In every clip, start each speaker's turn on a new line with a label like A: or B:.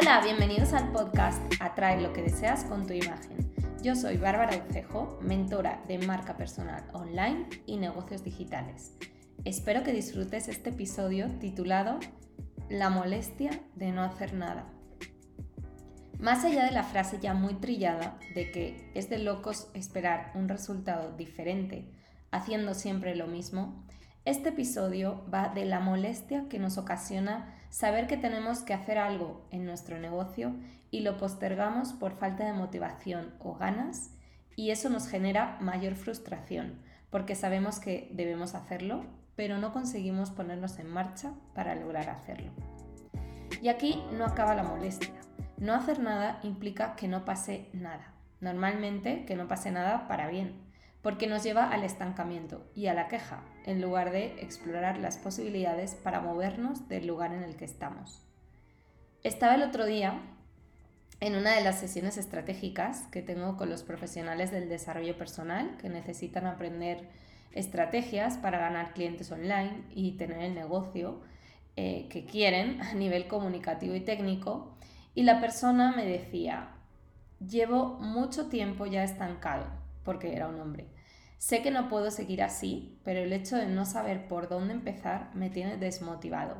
A: Hola, bienvenidos al podcast Atrae lo que deseas con tu imagen. Yo soy Bárbara Ucejo, mentora de marca personal online y negocios digitales. Espero que disfrutes este episodio titulado La molestia de no hacer nada. Más allá de la frase ya muy trillada de que es de locos esperar un resultado diferente haciendo siempre lo mismo, este episodio va de la molestia que nos ocasiona saber que tenemos que hacer algo en nuestro negocio y lo postergamos por falta de motivación o ganas y eso nos genera mayor frustración porque sabemos que debemos hacerlo, pero no conseguimos ponernos en marcha para lograr hacerlo. Y aquí no acaba la molestia. No hacer nada implica que no pase nada. Normalmente que no pase nada para bien, porque nos lleva al estancamiento y a la queja, en lugar de explorar las posibilidades para movernos del lugar en el que estamos. Estaba el otro día en una de las sesiones estratégicas que tengo con los profesionales del desarrollo personal que necesitan aprender estrategias para ganar clientes online y tener el negocio eh, que quieren a nivel comunicativo y técnico. Y la persona me decía, llevo mucho tiempo ya estancado porque era un hombre. Sé que no puedo seguir así, pero el hecho de no saber por dónde empezar me tiene desmotivado,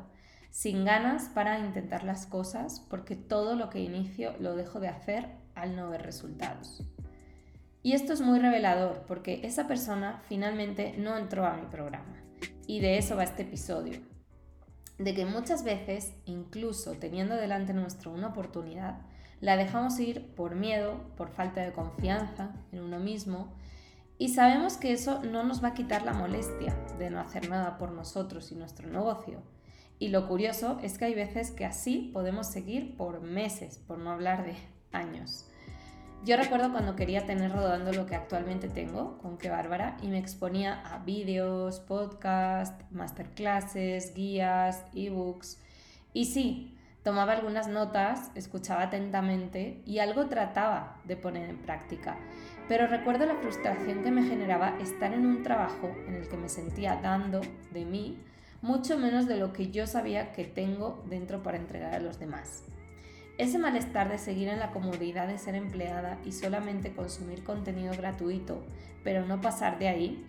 A: sin ganas para intentar las cosas porque todo lo que inicio lo dejo de hacer al no ver resultados. Y esto es muy revelador porque esa persona finalmente no entró a mi programa. Y de eso va este episodio. De que muchas veces, incluso teniendo delante nuestro una oportunidad, la dejamos ir por miedo, por falta de confianza en uno mismo y sabemos que eso no nos va a quitar la molestia de no hacer nada por nosotros y nuestro negocio. Y lo curioso es que hay veces que así podemos seguir por meses, por no hablar de años. Yo recuerdo cuando quería tener rodando lo que actualmente tengo con Que Bárbara y me exponía a vídeos, podcasts, masterclasses, guías, ebooks. Y sí, Tomaba algunas notas, escuchaba atentamente y algo trataba de poner en práctica. Pero recuerdo la frustración que me generaba estar en un trabajo en el que me sentía dando de mí mucho menos de lo que yo sabía que tengo dentro para entregar a los demás. Ese malestar de seguir en la comodidad de ser empleada y solamente consumir contenido gratuito, pero no pasar de ahí.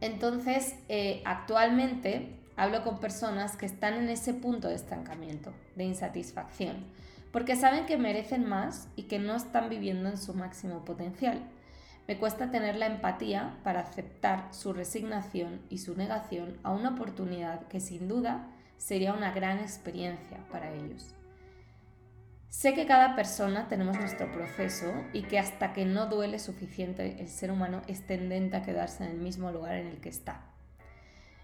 A: Entonces, eh, actualmente Hablo con personas que están en ese punto de estancamiento, de insatisfacción, porque saben que merecen más y que no están viviendo en su máximo potencial. Me cuesta tener la empatía para aceptar su resignación y su negación a una oportunidad que sin duda sería una gran experiencia para ellos. Sé que cada persona tenemos nuestro proceso y que hasta que no duele suficiente el ser humano es tendente a quedarse en el mismo lugar en el que está.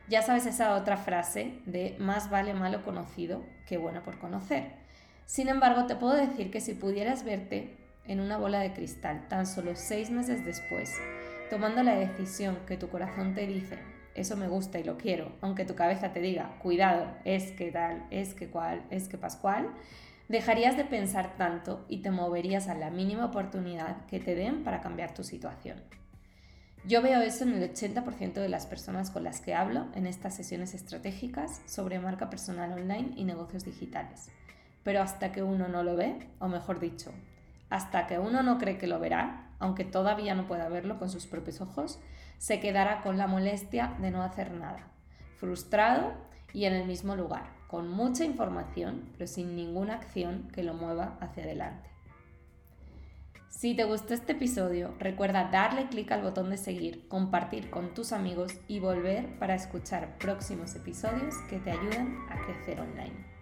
A: Ya sabes esa otra frase de más vale malo conocido que bueno por conocer. Sin embargo, te puedo decir que si pudieras verte en una bola de cristal tan solo seis meses después, tomando la decisión que tu corazón te dice, eso me gusta y lo quiero, aunque tu cabeza te diga, cuidado, es que tal, es que cual, es que pascual, dejarías de pensar tanto y te moverías a la mínima oportunidad que te den para cambiar tu situación. Yo veo eso en el 80% de las personas con las que hablo en estas sesiones estratégicas sobre marca personal online y negocios digitales. Pero hasta que uno no lo ve, o mejor dicho, hasta que uno no cree que lo verá, aunque todavía no pueda verlo con sus propios ojos, se quedará con la molestia de no hacer nada, frustrado y en el mismo lugar, con mucha información, pero sin ninguna acción que lo mueva hacia adelante. Si te gustó este episodio, recuerda darle clic al botón de seguir, compartir con tus amigos y volver para escuchar próximos episodios que te ayudan a crecer online.